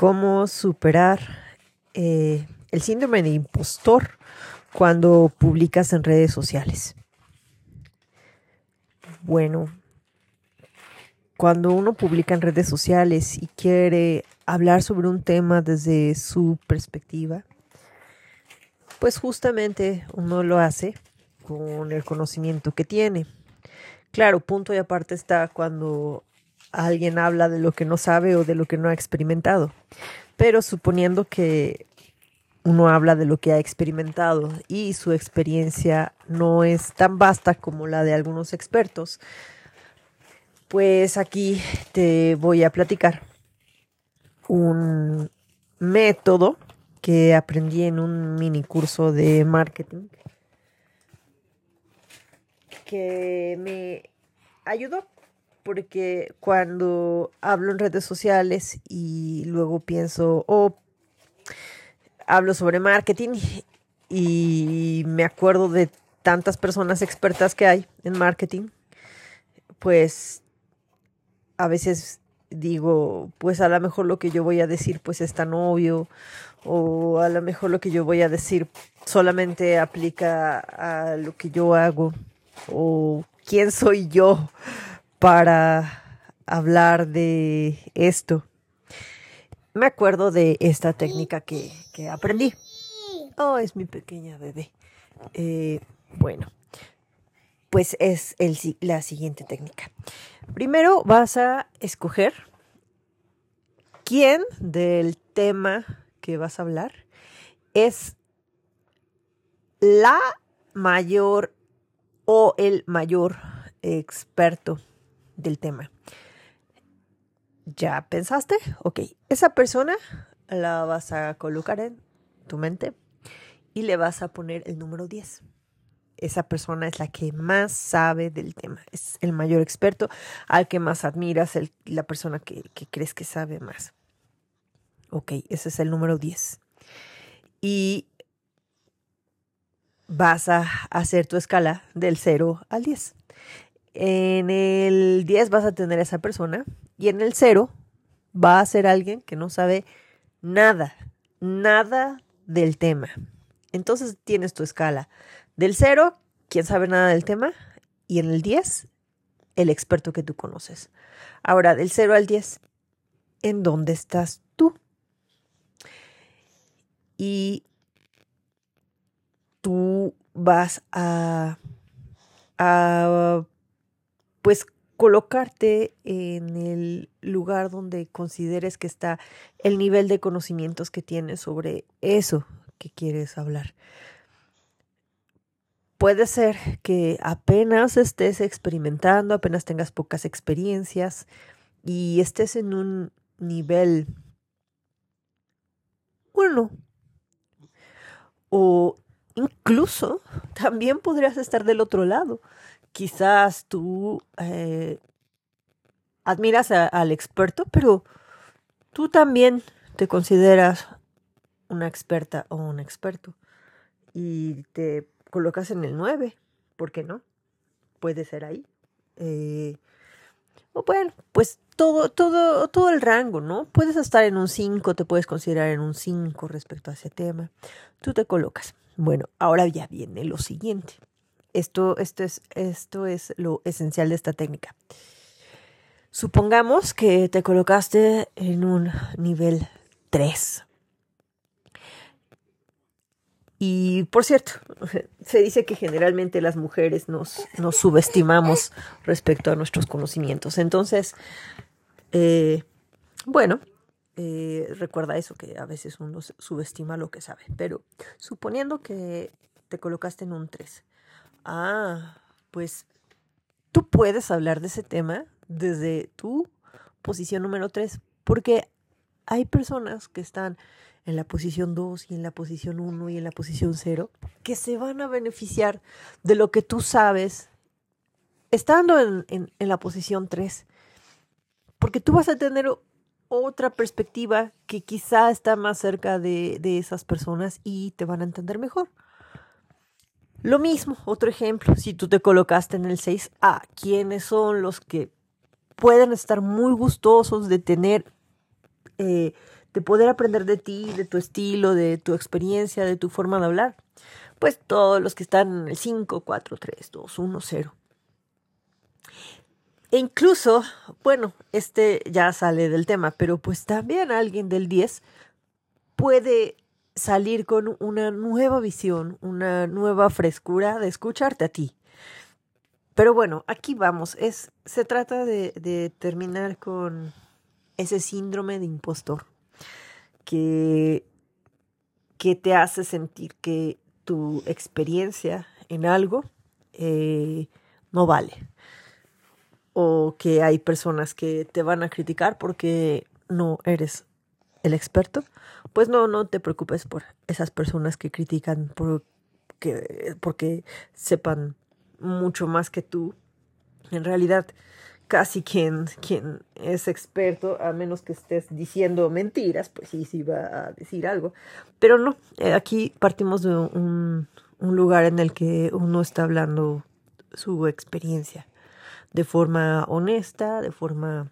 cómo superar eh, el síndrome de impostor cuando publicas en redes sociales. Bueno, cuando uno publica en redes sociales y quiere hablar sobre un tema desde su perspectiva, pues justamente uno lo hace con el conocimiento que tiene. Claro, punto y aparte está cuando alguien habla de lo que no sabe o de lo que no ha experimentado. Pero suponiendo que uno habla de lo que ha experimentado y su experiencia no es tan vasta como la de algunos expertos, pues aquí te voy a platicar un método que aprendí en un mini curso de marketing que me ayudó porque cuando hablo en redes sociales y luego pienso, oh, hablo sobre marketing y me acuerdo de tantas personas expertas que hay en marketing, pues a veces digo, pues a lo mejor lo que yo voy a decir pues es tan obvio o a lo mejor lo que yo voy a decir solamente aplica a lo que yo hago o quién soy yo para hablar de esto. Me acuerdo de esta técnica que, aprendí. Oh, es mi pequeña bebé. Eh, bueno, pues es el, la siguiente técnica. Primero vas a escoger quién del tema que vas a hablar es la mayor o el mayor experto del tema. ¿Ya pensaste? Ok, esa persona la vas a colocar en tu mente y le vas a poner el número 10. Esa persona es la que más sabe del tema, es el mayor experto, al que más admiras, el, la persona que, que crees que sabe más. Ok, ese es el número 10. Y vas a hacer tu escala del 0 al 10. En el 10 vas a tener a esa persona y en el 0 va a ser alguien que no sabe nada, nada del tema. Entonces tienes tu escala del 0, quien sabe nada del tema, y en el 10, el experto que tú conoces. Ahora, del 0 al 10, ¿en dónde estás tú? Y tú vas a, a pues colocarte en el lugar donde consideres que está el nivel de conocimientos que tienes sobre eso que quieres hablar. Puede ser que apenas estés experimentando, apenas tengas pocas experiencias y estés en un nivel bueno. O incluso también podrías estar del otro lado quizás tú eh, admiras al experto, pero tú también te consideras una experta o un experto y te colocas en el 9, ¿por qué no? Puede ser ahí. Eh, o bueno, pues todo, todo, todo el rango, ¿no? Puedes estar en un 5, te puedes considerar en un 5 respecto a ese tema. Tú te colocas. Bueno, ahora ya viene lo siguiente. Esto, esto, es, esto es lo esencial de esta técnica. Supongamos que te colocaste en un nivel 3. Y por cierto, se dice que generalmente las mujeres nos, nos subestimamos respecto a nuestros conocimientos. Entonces, eh, bueno, eh, recuerda eso, que a veces uno subestima lo que sabe. Pero suponiendo que te colocaste en un 3 Ah, pues tú puedes hablar de ese tema desde tu posición número 3, porque hay personas que están en la posición 2 y en la posición 1 y en la posición 0 que se van a beneficiar de lo que tú sabes estando en, en, la posición 3, porque tú vas a tener otra perspectiva que quizá está más cerca de, de esas personas y te van a entender mejor. Lo mismo, otro ejemplo, si tú te colocaste en el 6, a ¿quiénes son los que pueden estar muy gustosos de tener eh, de poder aprender de ti, de tu estilo, de tu experiencia, de tu forma de hablar. Pues todos los que están en el 5, 4, 3, 2, 1, 0. E incluso, bueno, este ya sale del tema, pero pues también alguien del 10 puede salir con una nueva visión, una nueva frescura de escucharte a ti. Pero bueno, aquí vamos. Es, se trata de, de terminar con ese síndrome de impostor que, que te hace sentir que tu experiencia en algo eh, no vale. O que hay personas que te van a criticar porque no eres el experto. Pues no, no te preocupes por esas personas que critican porque, porque sepan mucho más que tú. En realidad, casi quien, quien es experto, a menos que estés diciendo mentiras, pues sí, sí va a decir algo. Pero no, eh, aquí partimos de un lugar en el que uno está hablando su experiencia de forma honesta, de forma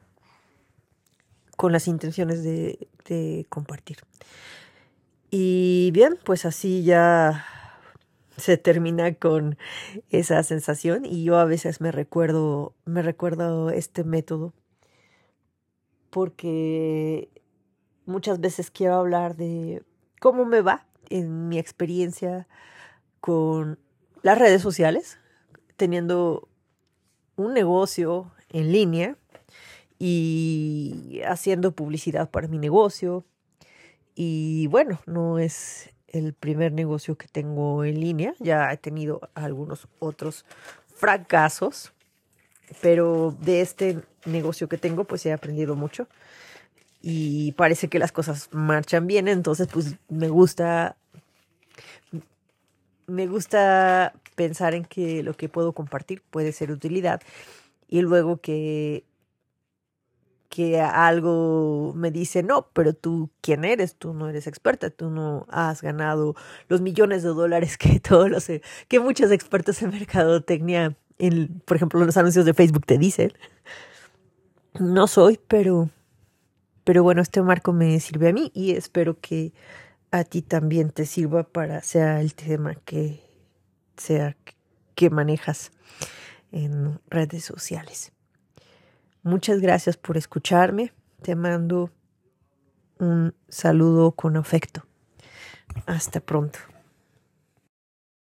con las intenciones de, compartir. Y bien, pues así ya se termina con esa sensación y yo a veces me recuerdo, me recuerdo este método porque muchas veces quiero hablar de cómo me va en mi experiencia con las redes sociales, teniendo un negocio en línea y haciendo publicidad para mi negocio. Y bueno, no es el primer negocio que tengo en línea. Ya he tenido algunos otros fracasos, pero de este negocio que tengo pues he aprendido mucho y parece que las cosas marchan bien, entonces pues me gusta me gusta pensar en que lo que puedo compartir puede ser utilidad y luego que que algo me dice, no, pero tú, ¿quién eres? Tú no eres experta, tú no has ganado los millones de dólares que todos los, que muchos expertos en mercadotecnia, en, por ejemplo, los anuncios de Facebook te dicen. No soy, pero, pero bueno, este marco me sirve a mí y espero que a ti también te sirva para sea el tema que sea que manejas en redes sociales. Muchas gracias por escucharme. Te mando un saludo con afecto. Hasta pronto.